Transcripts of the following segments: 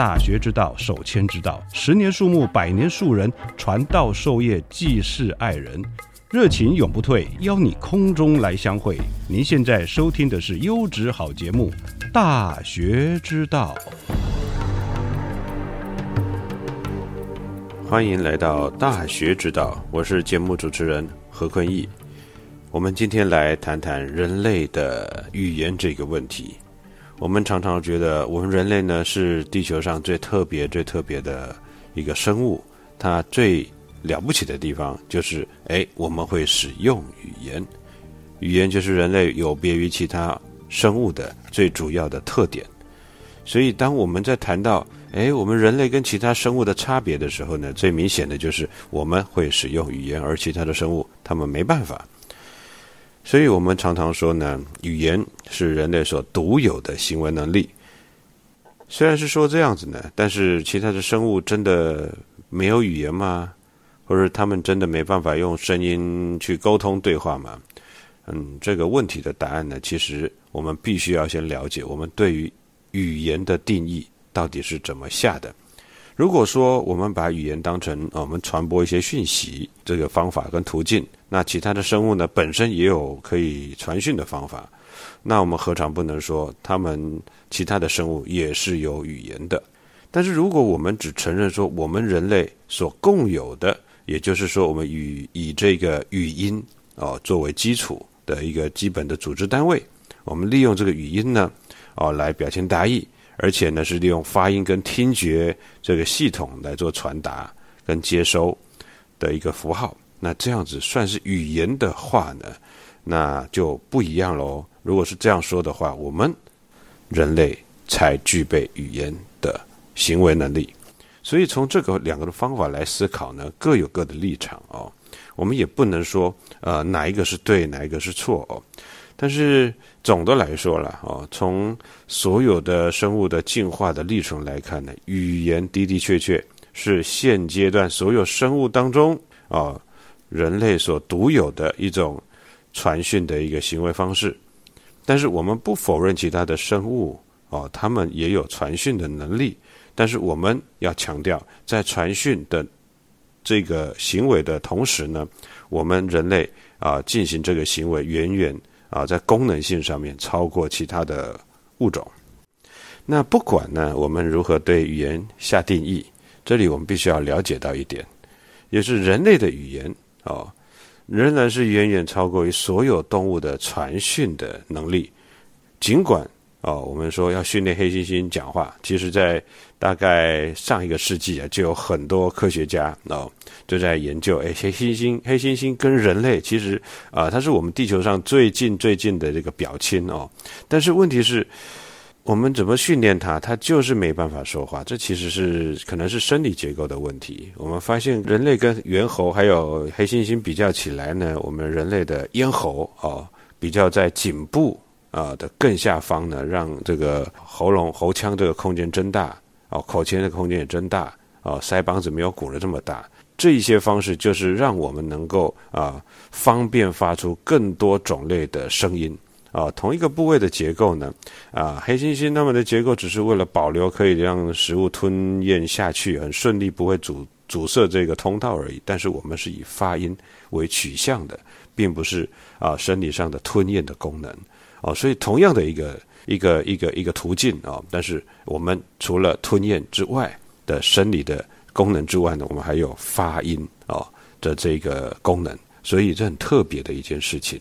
大学之道，守谦之道。十年树木，百年树人，传道授业，济世爱人，热情永不退。邀你空中来相会。您现在收听的是优质好节目《大学之道》。欢迎来到《大学之道》，我是节目主持人何坤义。我们今天来谈谈人类的语言这个问题。我们常常觉得，我们人类呢是地球上最特别、最特别的一个生物。它最了不起的地方就是，哎，我们会使用语言。语言就是人类有别于其他生物的最主要的特点。所以，当我们在谈到，哎，我们人类跟其他生物的差别的时候呢，最明显的就是我们会使用语言，而其他的生物他们没办法。所以我们常常说呢，语言是人类所独有的行为能力。虽然是说这样子呢，但是其他的生物真的没有语言吗？或者他们真的没办法用声音去沟通对话吗？嗯，这个问题的答案呢，其实我们必须要先了解我们对于语言的定义到底是怎么下的。如果说我们把语言当成我们传播一些讯息这个方法跟途径，那其他的生物呢本身也有可以传讯的方法，那我们何尝不能说他们其他的生物也是有语言的？但是如果我们只承认说我们人类所共有的，也就是说我们以以这个语音哦作为基础的一个基本的组织单位，我们利用这个语音呢哦来表情达意。而且呢，是利用发音跟听觉这个系统来做传达跟接收的一个符号。那这样子算是语言的话呢，那就不一样喽。如果是这样说的话，我们人类才具备语言的行为能力。所以从这个两个的方法来思考呢，各有各的立场哦。我们也不能说呃哪一个是对，哪一个是错哦。但是总的来说了哦，从所有的生物的进化的历程来看呢，语言的的确确是现阶段所有生物当中啊，人类所独有的一种传讯的一个行为方式。但是我们不否认其他的生物哦，他们也有传讯的能力。但是我们要强调，在传讯的这个行为的同时呢，我们人类啊进行这个行为远远。啊，在功能性上面超过其他的物种。那不管呢，我们如何对语言下定义，这里我们必须要了解到一点，也是人类的语言哦，仍然是远远超过于所有动物的传讯的能力。尽管哦，我们说要训练黑猩猩讲话，其实在大概上一个世纪啊，就有很多科学家哦。就在研究，哎，黑猩猩，黑猩猩跟人类其实啊，它是我们地球上最近最近的这个表亲哦。但是问题是，我们怎么训练它，它就是没办法说话。这其实是可能是生理结构的问题。我们发现，人类跟猿猴还有黑猩猩比较起来呢，我们人类的咽喉哦，比较在颈部啊的更下方呢，让这个喉咙喉腔这个空间增大哦，口腔的空间也增大哦，腮帮子没有鼓的这么大。这一些方式就是让我们能够啊方便发出更多种类的声音啊。同一个部位的结构呢啊，黑猩猩它们的结构只是为了保留可以让食物吞咽下去很顺利，不会阻阻塞这个通道而已。但是我们是以发音为取向的，并不是啊生理上的吞咽的功能哦。所以同样的一个一个一个一个途径啊，但是我们除了吞咽之外的生理的功能之外呢，我们还有发音啊的这个功能。所以这很特别的一件事情。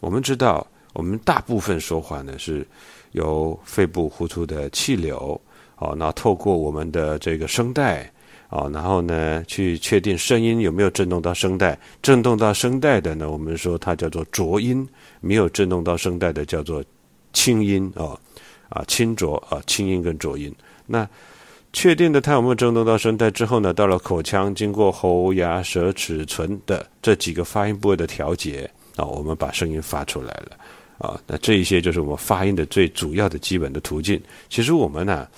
我们知道，我们大部分说话呢是由肺部呼出的气流，哦，那透过我们的这个声带，哦，然后呢去确定声音有没有震动到声带，震动到声带的呢，我们说它叫做浊音；没有震动到声带的叫做轻音，哦，啊，轻浊啊，轻音跟浊音。那确定的它有没有震动到声带之后呢，到了口腔，经过喉、牙、舌、齿、唇的这几个发音部位的调节。啊，我们把声音发出来了，啊，那这一些就是我们发音的最主要的基本的途径。其实我们呢，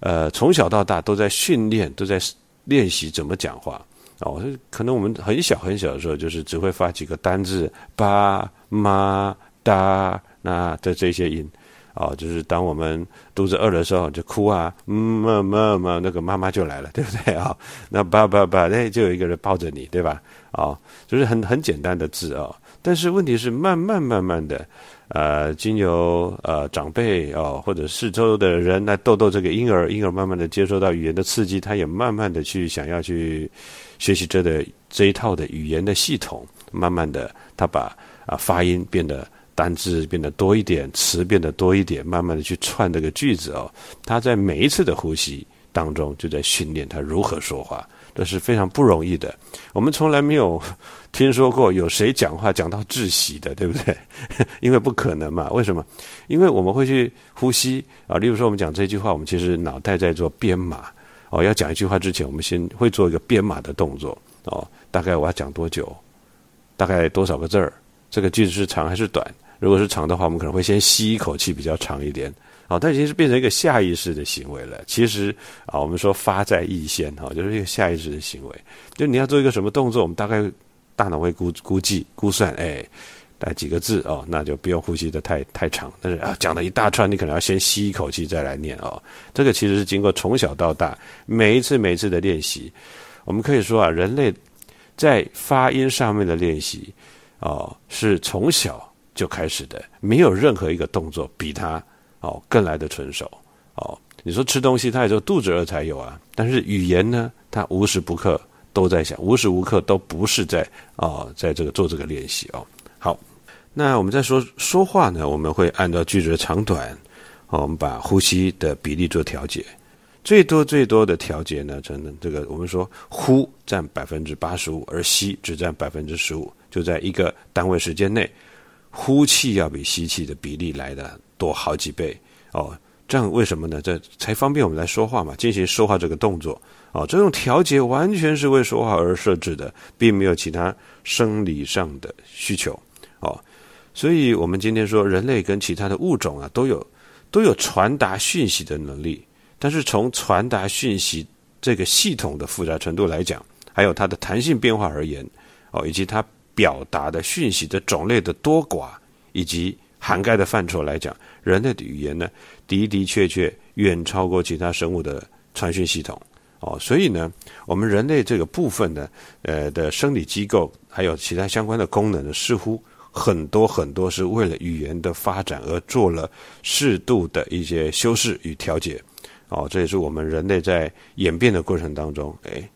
呃，从小到大都在训练，都在练习怎么讲话。哦，可能我们很小很小的时候，就是只会发几个单字，爸、妈、哒，那的这些音。哦，就是当我们肚子饿的时候，就哭啊，妈妈妈，那个妈妈就来了，对不对啊？那爸爸爸，那就有一个人抱着你，对吧？啊，就是很很简单的字啊。但是问题是，慢慢慢慢的，呃，经由呃长辈哦，或者四周的人来逗逗这个婴儿，婴儿慢慢的接受到语言的刺激，他也慢慢的去想要去学习这的这一套的语言的系统，慢慢的他把啊发音变得单字变得多一点，词变得多一点，慢慢的去串这个句子哦，他在每一次的呼吸当中就在训练他如何说话。这是非常不容易的。我们从来没有听说过有谁讲话讲到窒息的，对不对？因为不可能嘛。为什么？因为我们会去呼吸啊。例如说，我们讲这句话，我们其实脑袋在做编码哦。要讲一句话之前，我们先会做一个编码的动作哦。大概我要讲多久？大概多少个字儿？这个句子是长还是短？如果是长的话，我们可能会先吸一口气，比较长一点。哦，它已经是变成一个下意识的行为了。其实啊，我们说发在意先，哈，就是一个下意识的行为。就你要做一个什么动作，我们大概大脑会估估计、估算，哎，带几个字哦，那就不用呼吸的太太长。但是啊，讲了一大串，你可能要先吸一口气再来念哦。这个其实是经过从小到大每一次每一次的练习。我们可以说啊，人类在发音上面的练习哦，是从小就开始的，没有任何一个动作比它。哦，更来的纯熟哦。你说吃东西，它也就肚子饿才有啊。但是语言呢，它无时不刻都在想，无时无刻都不是在哦，在这个做这个练习哦。好，那我们在说说话呢，我们会按照句子的长短，哦，我们把呼吸的比例做调节。最多最多的调节呢，真的这个我们说呼占百分之八十五，而吸只占百分之十五，就在一个单位时间内，呼气要比吸气的比例来的。多好几倍哦，这样为什么呢？这才方便我们来说话嘛，进行说话这个动作哦。这种调节完全是为说话而设置的，并没有其他生理上的需求。所以，我们今天说，人类跟其他的物种啊，都有都有传达讯息的能力。但是，从传达讯息这个系统的复杂程度来讲，还有它的弹性变化而言哦，以及它表达的讯息的种类的多寡，以及涵盖的范畴来讲。人类的语言呢，的的确确远超过其他生物的传讯系统哦，所以呢，我们人类这个部分呢，呃的生理机构还有其他相关的功能呢，似乎很多很多是为了语言的发展而做了适度的一些修饰与调节哦，这也是我们人类在演变的过程当中，哎，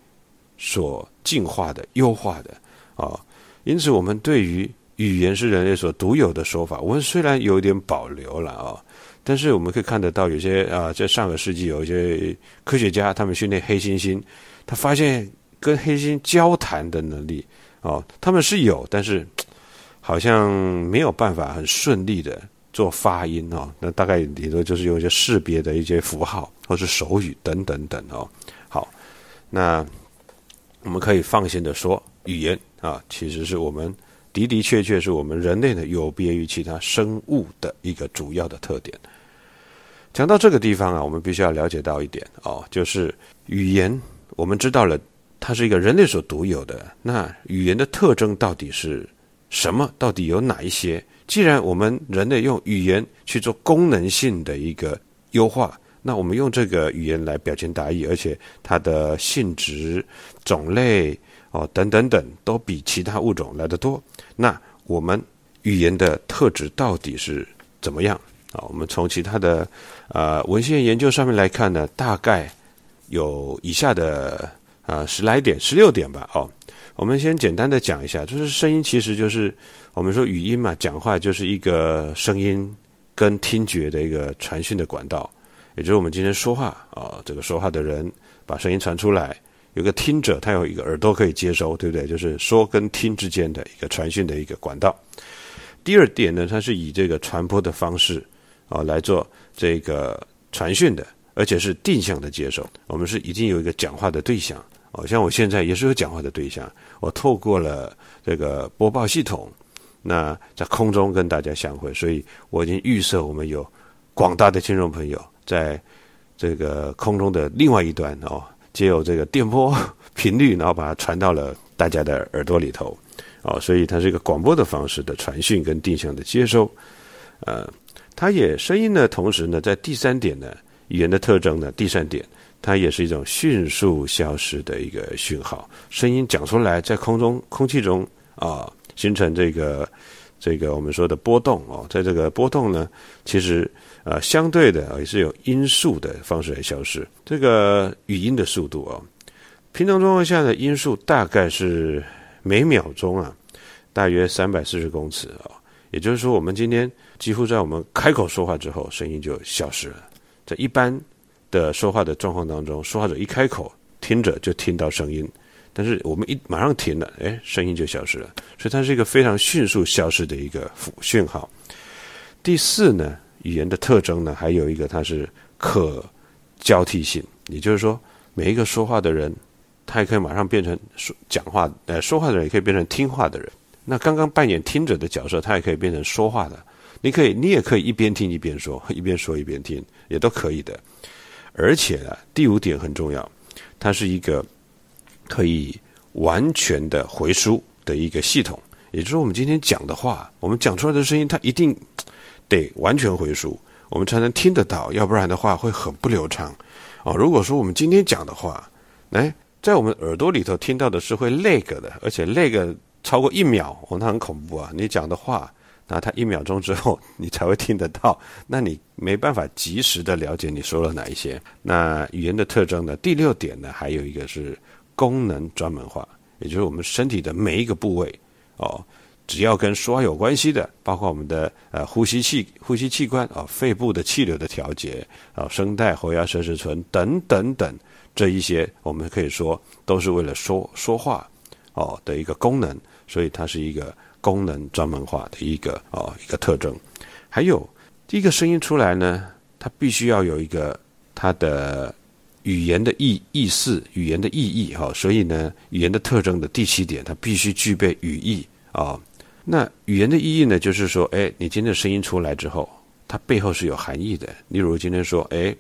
所进化的、优化的啊，因此我们对于。语言是人类所独有的说法。我们虽然有点保留了啊，但是我们可以看得到，有些啊，在上个世纪有一些科学家，他们训练黑猩猩，他发现跟黑猩交谈的能力哦，他们是有，但是好像没有办法很顺利的做发音哦。那大概里头就是有一些识别的一些符号，或是手语等等等哦。好，那我们可以放心的说，语言啊，其实是我们。的的确确是我们人类呢有别于其他生物的一个主要的特点。讲到这个地方啊，我们必须要了解到一点哦，就是语言，我们知道了它是一个人类所独有的。那语言的特征到底是什么？到底有哪一些？既然我们人类用语言去做功能性的一个优化，那我们用这个语言来表情达意，而且它的性质、种类哦等等等都比其他物种来得多。那我们语言的特质到底是怎么样啊？我们从其他的呃文献研究上面来看呢，大概有以下的啊十来点、十六点吧。哦，我们先简单的讲一下，就是声音其实就是我们说语音嘛，讲话就是一个声音跟听觉的一个传讯的管道。也就是我们今天说话啊，这个说话的人把声音传出来，有个听者，他有一个耳朵可以接收，对不对？就是说跟听之间的一个传讯的一个管道。第二点呢，它是以这个传播的方式啊来做这个传讯的，而且是定向的接收。我们是已经有一个讲话的对象哦，像我现在也是有讲话的对象，我透过了这个播报系统，那在空中跟大家相会，所以我已经预设我们有广大的听众朋友。在这个空中的另外一端哦，借由这个电波 频率，然后把它传到了大家的耳朵里头，哦，所以它是一个广播的方式的传讯跟定向的接收，呃，它也声音呢，同时呢，在第三点呢，语言的特征呢，第三点，它也是一种迅速消失的一个讯号，声音讲出来，在空中空气中啊，形成这个这个我们说的波动哦，在这个波动呢，其实。啊，相对的也是有音速的方式来消失。这个语音的速度啊，平常状况下的音速大概是每秒钟啊，大约三百四十公尺啊。也就是说，我们今天几乎在我们开口说话之后，声音就消失了。在一般的说话的状况当中，说话者一开口，听者就听到声音，但是我们一马上停了，哎，声音就消失了。所以它是一个非常迅速消失的一个讯号。第四呢？语言的特征呢，还有一个它是可交替性，也就是说，每一个说话的人，他也可以马上变成说讲话，呃，说话的人也可以变成听话的人。那刚刚扮演听者的角色，他也可以变成说话的。你可以，你也可以一边听一边说，一边说一边听，也都可以的。而且呢，第五点很重要，它是一个可以完全的回输的一个系统，也就是，我们今天讲的话，我们讲出来的声音，它一定。得完全回溯，我们才能听得到，要不然的话会很不流畅。哦，如果说我们今天讲的话，哎，在我们耳朵里头听到的是会 lag 的，而且 lag 超过一秒，哦，那很恐怖啊！你讲的话，那它一秒钟之后 你才会听得到，那你没办法及时的了解你说了哪一些。那语言的特征呢？第六点呢，还有一个是功能专门化，也就是我们身体的每一个部位，哦。只要跟说话有关系的，包括我们的呃呼吸器、呼吸器官啊、肺部的气流的调节啊、声带、喉牙、舌齿唇等等等这一些，我们可以说都是为了说说话哦的一个功能，所以它是一个功能专门化的一个哦一个特征。还有第一个声音出来呢，它必须要有一个它的语言的意意思、语言的意义哈，所以呢，语言的特征的第七点，它必须具备语义啊。那语言的意义呢？就是说，哎，你今天的声音出来之后，它背后是有含义的。例如今天说，哎，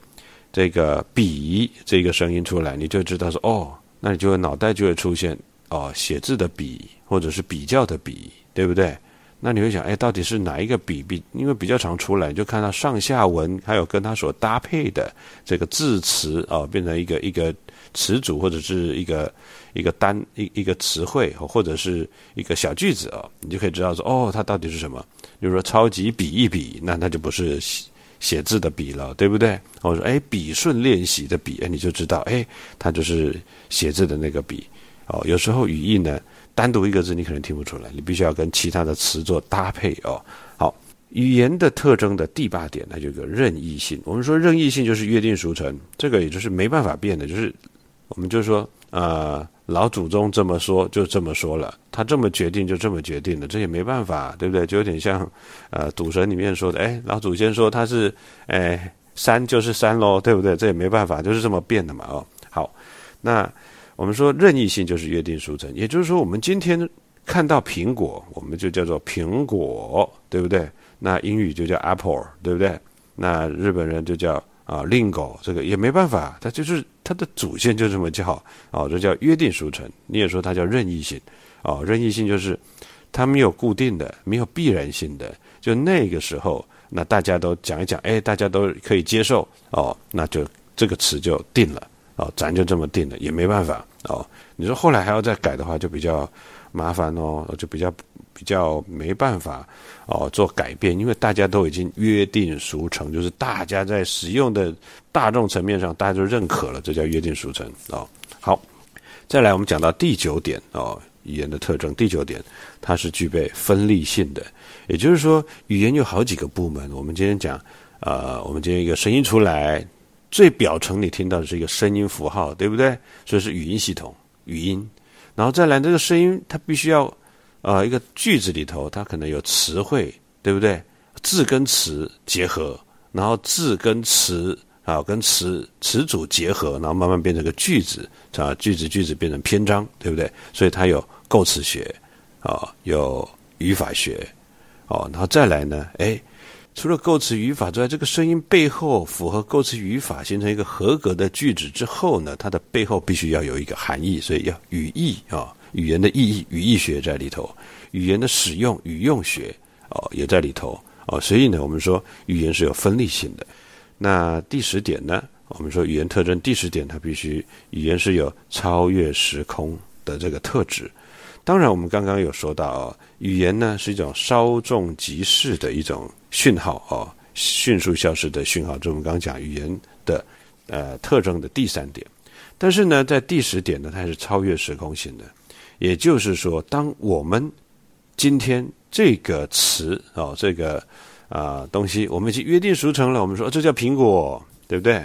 这个“比”这个声音出来，你就知道说，哦，那你就会脑袋就会出现哦，写字的“比”或者是比较的“比”，对不对？那你会想，哎，到底是哪一个“比”比？因为比较常出来，就看到上下文，还有跟它所搭配的这个字词啊，变成一个一个词组或者是一个。一个单一一个词汇或者是一个小句子啊，你就可以知道说哦，它到底是什么。比如说超级比一比，那它就不是写写字的笔了，对不对？我说哎，笔顺练习的笔，哎，你就知道哎，它就是写字的那个笔。哦，有时候语义呢，单独一个字你可能听不出来，你必须要跟其他的词做搭配哦。好，语言的特征的第八点，它就有个任意性。我们说任意性就是约定俗成，这个也就是没办法变的，就是我们就说呃。老祖宗这么说，就这么说了。他这么决定，就这么决定了。这也没办法，对不对？就有点像，呃，赌神里面说的，哎，老祖先说他是，哎，山就是山喽，对不对？这也没办法，就是这么变的嘛。哦，好，那我们说任意性就是约定俗成，也就是说，我们今天看到苹果，我们就叫做苹果，对不对？那英语就叫 apple，对不对？那日本人就叫。啊，令狗这个也没办法，它就是它的祖先就这么叫，哦，这叫约定俗成。你也说它叫任意性，哦，任意性就是它没有固定的，没有必然性的。就那个时候，那大家都讲一讲，哎，大家都可以接受哦，那就这个词就定了哦，咱就这么定了，也没办法哦。你说后来还要再改的话，就比较麻烦哦，就比较比较没办法哦做改变，因为大家都已经约定俗成，就是大家在使用的大众层面上，大家都认可了，这叫约定俗成哦。好，再来我们讲到第九点哦。语言的特征，第九点，它是具备分立性的，也就是说，语言有好几个部门。我们今天讲，呃，我们今天一个声音出来，最表层你听到的是一个声音符号，对不对？所以是语音系统，语音。然后再来，这个声音它必须要，呃，一个句子里头它可能有词汇，对不对？字跟词结合，然后字跟词。啊，跟词词组结合，然后慢慢变成个句子，啊，句子句子变成篇章，对不对？所以它有构词学，啊，有语法学，哦，然后再来呢，哎，除了构词语法之外，这个声音背后符合构词语法，形成一个合格的句子之后呢，它的背后必须要有一个含义，所以要语义啊，语言的意义，语义学在里头，语言的使用，语用学哦也在里头哦，所以呢，我们说语言是有分立性的。那第十点呢？我们说语言特征第十点，它必须语言是有超越时空的这个特质。当然，我们刚刚有说到哦，语言呢是一种稍纵即逝的一种讯号哦，迅速消失的讯号。这我们刚刚讲语言的呃特征的第三点。但是呢，在第十点呢，它是超越时空性的。也就是说，当我们今天这个词哦，这个。啊，东西我们已经约定俗成了。我们说这叫苹果，对不对？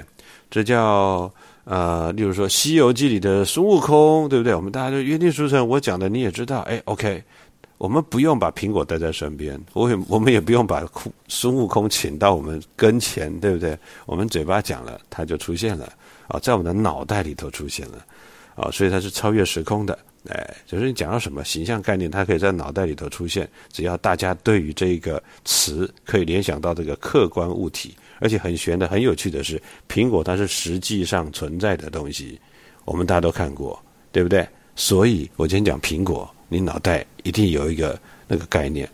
这叫呃，例如说《西游记》里的孙悟空，对不对？我们大家就约定俗成。我讲的你也知道，哎，OK，我们不用把苹果带在身边，我也我们也不用把孙悟空请到我们跟前，对不对？我们嘴巴讲了，它就出现了啊，在我们的脑袋里头出现了啊，所以它是超越时空的。哎，就是你讲到什么形象概念，它可以在脑袋里头出现。只要大家对于这个词可以联想到这个客观物体，而且很玄的、很有趣的是，苹果它是实际上存在的东西，我们大家都看过，对不对？所以我今天讲苹果，你脑袋一定有一个那个概念。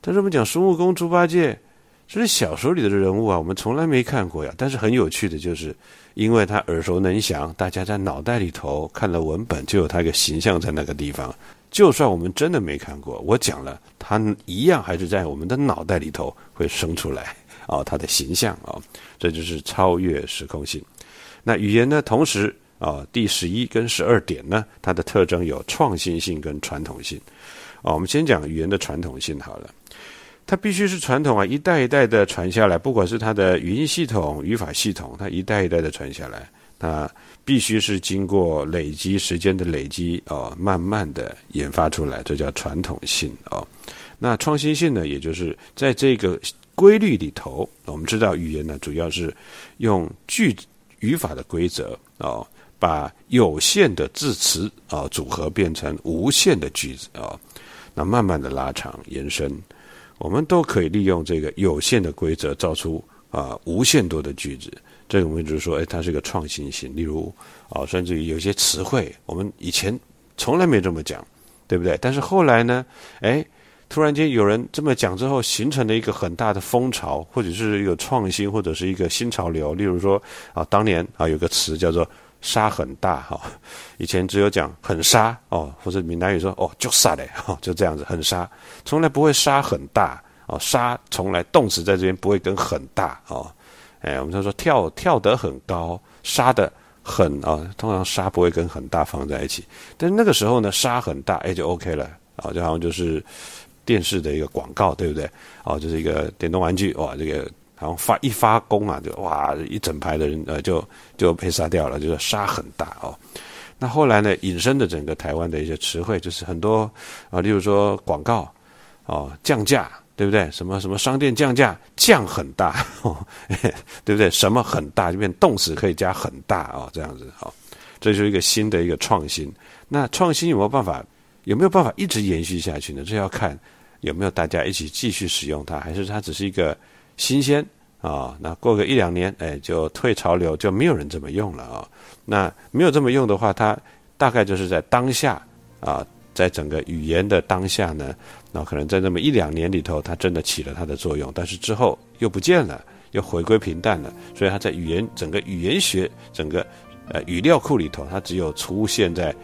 但是我们讲孙悟空、猪八戒，这是小说里的人物啊，我们从来没看过呀。但是很有趣的就是。因为他耳熟能详，大家在脑袋里头看了文本，就有他一个形象在那个地方。就算我们真的没看过，我讲了，他一样还是在我们的脑袋里头会生出来啊，他的形象啊，这就是超越时空性。那语言呢？同时啊，第十一跟十二点呢，它的特征有创新性跟传统性啊。我们先讲语言的传统性好了。它必须是传统啊，一代一代的传下来，不管是它的语音系统、语法系统，它一代一代的传下来，它必须是经过累积时间的累积哦，慢慢的研发出来，这叫传统性哦。那创新性呢，也就是在这个规律里头，我们知道语言呢，主要是用句语法的规则哦，把有限的字词啊组合变成无限的句子啊，那慢慢的拉长延伸。我们都可以利用这个有限的规则造出啊无限多的句子。这个我们就是说，哎，它是一个创新性。例如啊，甚至于有些词汇，我们以前从来没这么讲，对不对？但是后来呢，哎，突然间有人这么讲之后，形成了一个很大的风潮，或者是一个创新，或者是一个新潮流。例如说啊，当年啊有个词叫做。沙很大哈，以前只有讲很沙哦，或者闽南语说哦就沙嘞哈，就这样子很沙，从来不会沙很大哦，沙从来动词在这边不会跟很大哦，哎，我们就说跳跳得很高，沙的很啊，通常沙不会跟很大放在一起，但是那个时候呢，沙很大哎就 OK 了啊，就好像就是电视的一个广告对不对？哦，就是一个电动玩具哇，这个。然后发一发功啊，就哇，一整排的人呃，就就被杀掉了，就是杀很大哦。那后来呢，引申的整个台湾的一些词汇，就是很多啊，例如说广告哦，降价，对不对？什么什么商店降价，降很大，哦对不对？什么很大，就变动词可以加很大哦，这样子哦，这就是一个新的一个创新。那创新有没有办法？有没有办法一直延续下去呢？这要看有没有大家一起继续使用它，还是它只是一个。新鲜啊，那过个一两年，哎，就退潮流，就没有人这么用了啊。那没有这么用的话，它大概就是在当下啊，在整个语言的当下呢，那可能在那么一两年里头，它真的起了它的作用，但是之后又不见了，又回归平淡了。所以它在语言整个语言学整个呃语料库里头，它只有出现在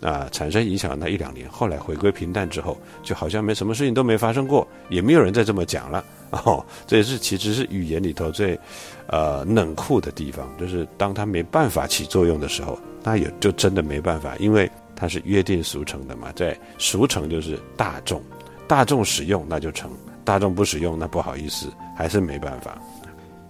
啊产生影响那一两年，后来回归平淡之后，就好像没什么事情都没发生过，也没有人再这么讲了。哦，这也是其实是语言里头最呃冷酷的地方，就是当它没办法起作用的时候，那也就真的没办法，因为。它是约定俗成的嘛，在俗成就是大众，大众使用那就成，大众不使用那不好意思，还是没办法。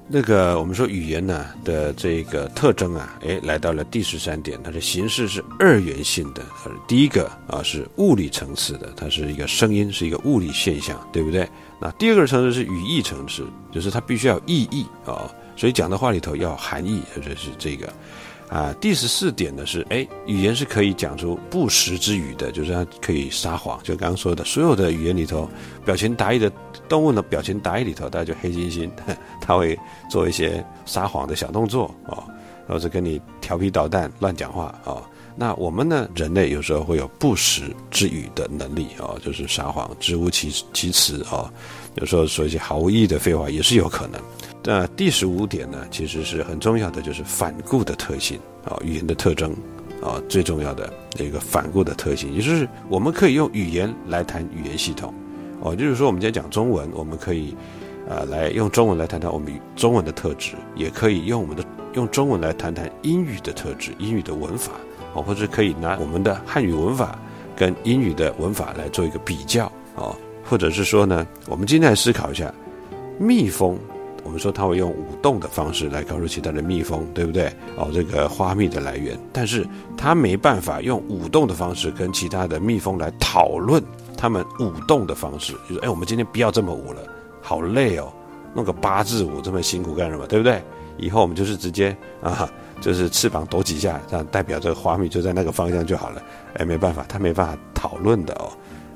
那个我们说语言呢的这个特征啊，哎，来到了第十三点，它的形式是二元性的。第一个啊是物理层次的，它是一个声音，是一个物理现象，对不对？那第二个层次是语义层次，就是它必须要意义啊，所以讲的话里头要含义，或者是这个。啊，第十四点呢是，哎，语言是可以讲出不实之语的，就是它可以撒谎。就刚刚说的，所有的语言里头，表情达意的动物呢表情达意里头，大家就黑猩猩，他会做一些撒谎的小动作哦，或者跟你调皮捣蛋、乱讲话哦。那我们呢，人类有时候会有不实之语的能力哦，就是撒谎、支吾其其词哦，有时候说一些毫无意义的废话也是有可能。那第十五点呢，其实是很重要的，就是反顾的特性啊，语言的特征啊，最重要的一个反顾的特性，也就是我们可以用语言来谈语言系统哦，就是说我们今天讲中文，我们可以啊来用中文来谈谈我们中文的特质，也可以用我们的用中文来谈谈英语的特质、英语的文法哦，或者可以拿我们的汉语文法跟英语的文法来做一个比较哦，或者是说呢，我们今天来思考一下蜜蜂。我们说它会用舞动的方式来告诉其他的蜜蜂，对不对？哦，这个花蜜的来源，但是它没办法用舞动的方式跟其他的蜜蜂来讨论他们舞动的方式。就是，哎，我们今天不要这么舞了，好累哦，弄个八字舞这么辛苦干什么？对不对？以后我们就是直接啊，就是翅膀抖几下，这样代表这个花蜜就在那个方向就好了。哎，没办法，它没办法讨论的哦，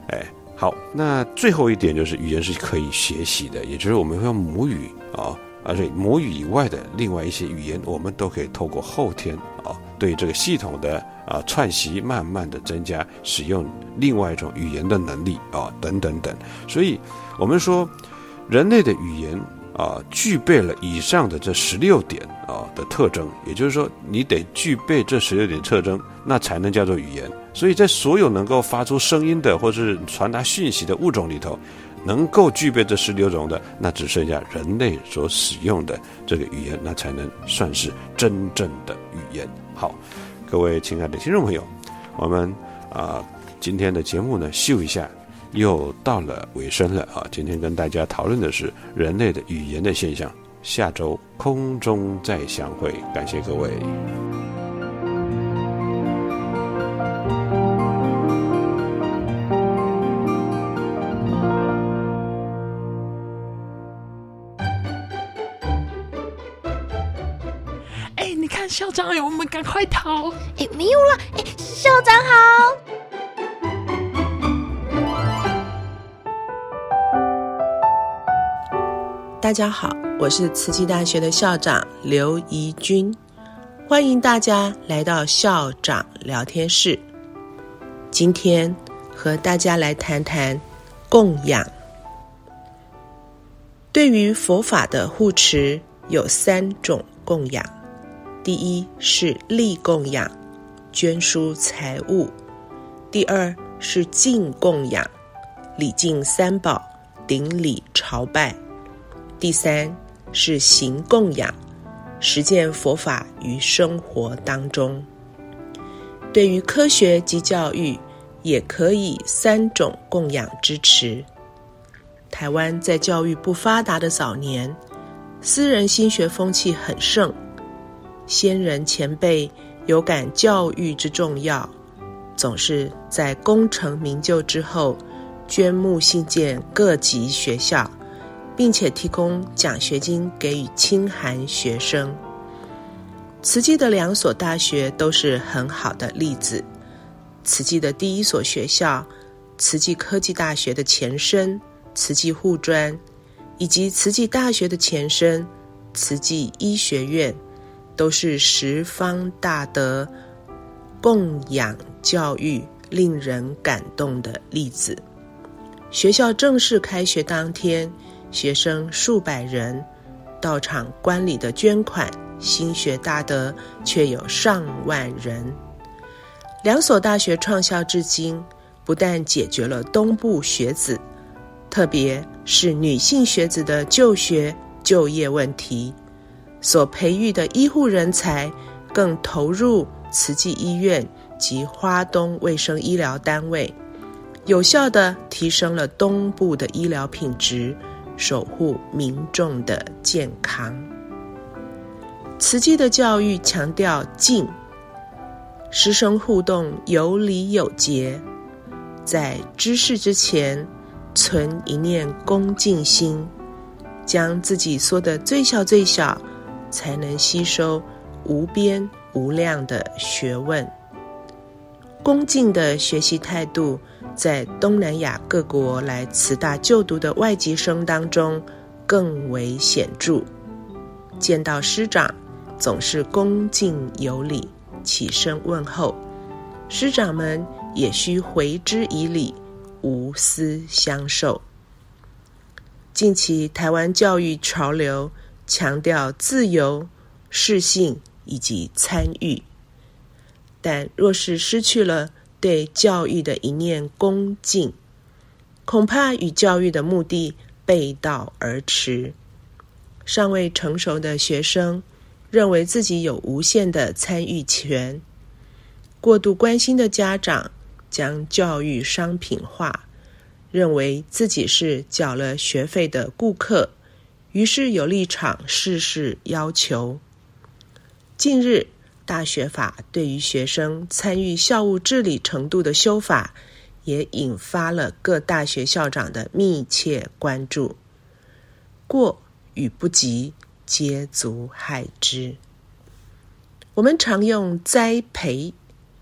哎。好，那最后一点就是语言是可以学习的，也就是我们用母语啊，而且母语以外的另外一些语言，我们都可以透过后天啊，对这个系统的啊串习，慢慢的增加使用另外一种语言的能力啊，等等等。所以，我们说人类的语言啊，具备了以上的这十六点啊的特征，也就是说，你得具备这十六点特征，那才能叫做语言。所以在所有能够发出声音的，或是传达讯息的物种里头，能够具备这十六种的，那只剩下人类所使用的这个语言，那才能算是真正的语言。好，各位亲爱的听众朋友，我们啊今天的节目呢，秀一下，又到了尾声了啊。今天跟大家讨论的是人类的语言的现象，下周空中再相会，感谢各位。哎，你看校长，哎，我们赶快逃！哎，没有了，哎，校长好。大家好，我是慈济大学的校长刘怡君，欢迎大家来到校长聊天室。今天和大家来谈谈供养。对于佛法的护持，有三种供养。第一是利供养，捐书财物；第二是敬供养，礼敬三宝，顶礼朝拜；第三是行供养，实践佛法于生活当中。对于科学及教育，也可以三种供养支持。台湾在教育不发达的早年，私人心学风气很盛。先人前辈有感教育之重要，总是在功成名就之后，捐募信建各级学校，并且提供奖学金给予清寒学生。慈济的两所大学都是很好的例子。慈济的第一所学校，慈济科技大学的前身慈济护专，以及慈济大学的前身慈济医学院。都是十方大德供养教育令人感动的例子。学校正式开学当天，学生数百人到场观礼的捐款，心学大德却有上万人。两所大学创校至今，不但解决了东部学子，特别是女性学子的就学就业问题，所培育的医护人才更投入慈济医院及花东卫生医疗单位，有效的提升了东部的医疗品质，守护民众的健康。慈济的教育强调敬。师生互动有礼有节，在知识之前存一念恭敬心，将自己缩得最小最小，才能吸收无边无量的学问。恭敬的学习态度，在东南亚各国来慈大就读的外籍生当中更为显著。见到师长，总是恭敬有礼。起身问候，师长们也需回之以礼，无私相授。近期台湾教育潮流强调自由、适性以及参与，但若是失去了对教育的一念恭敬，恐怕与教育的目的背道而驰。尚未成熟的学生。认为自己有无限的参与权，过度关心的家长将教育商品化，认为自己是缴了学费的顾客，于是有立场事事要求。近日，大学法对于学生参与校务治理程度的修法，也引发了各大学校长的密切关注。过与不及。皆足害之。我们常用栽培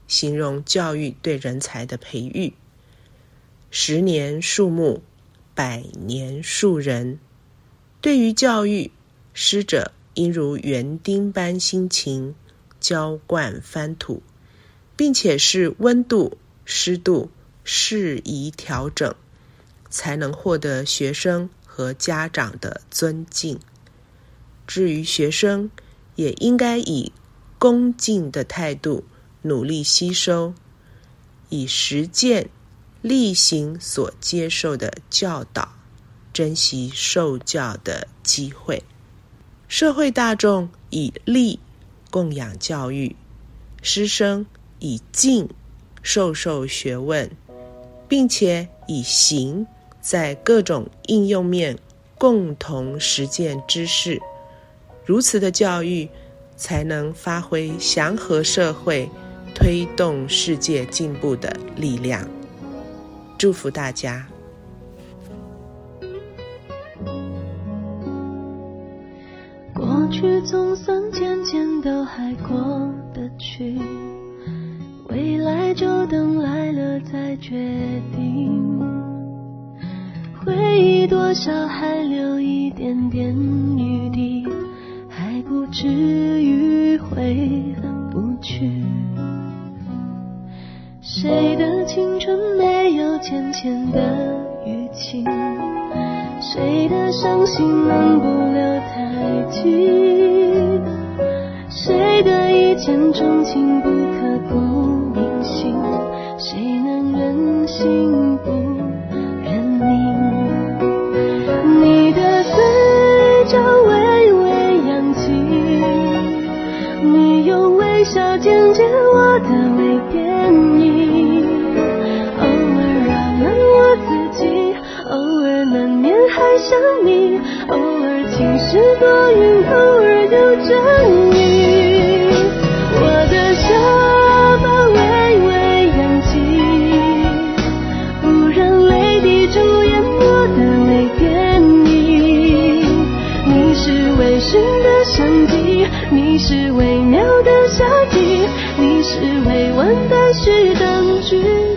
形容教育对人才的培育。十年树木，百年树人。对于教育，师者应如园丁般辛勤浇灌翻土，并且是温度、湿度适宜调整，才能获得学生和家长的尊敬。至于学生，也应该以恭敬的态度努力吸收，以实践力行所接受的教导，珍惜受教的机会。社会大众以力供养教育，师生以敬授受学问，并且以行在各种应用面共同实践知识。如此的教育，才能发挥祥和社会、推动世界进步的力量。祝福大家！过去总算渐渐都还过得去，未来就等来了再决定。回忆多少还留一点点余地。还不至于回不去。谁的青春没有浅浅的淤青？谁的伤心能不留太久？见钟情不刻骨铭心？谁能忍心不？渐渐我的微变异，偶尔扰乱我自己，偶尔难免还想你，偶尔晴时多云，偶尔有阵雨。是微妙的夏季。是未完待续的剧。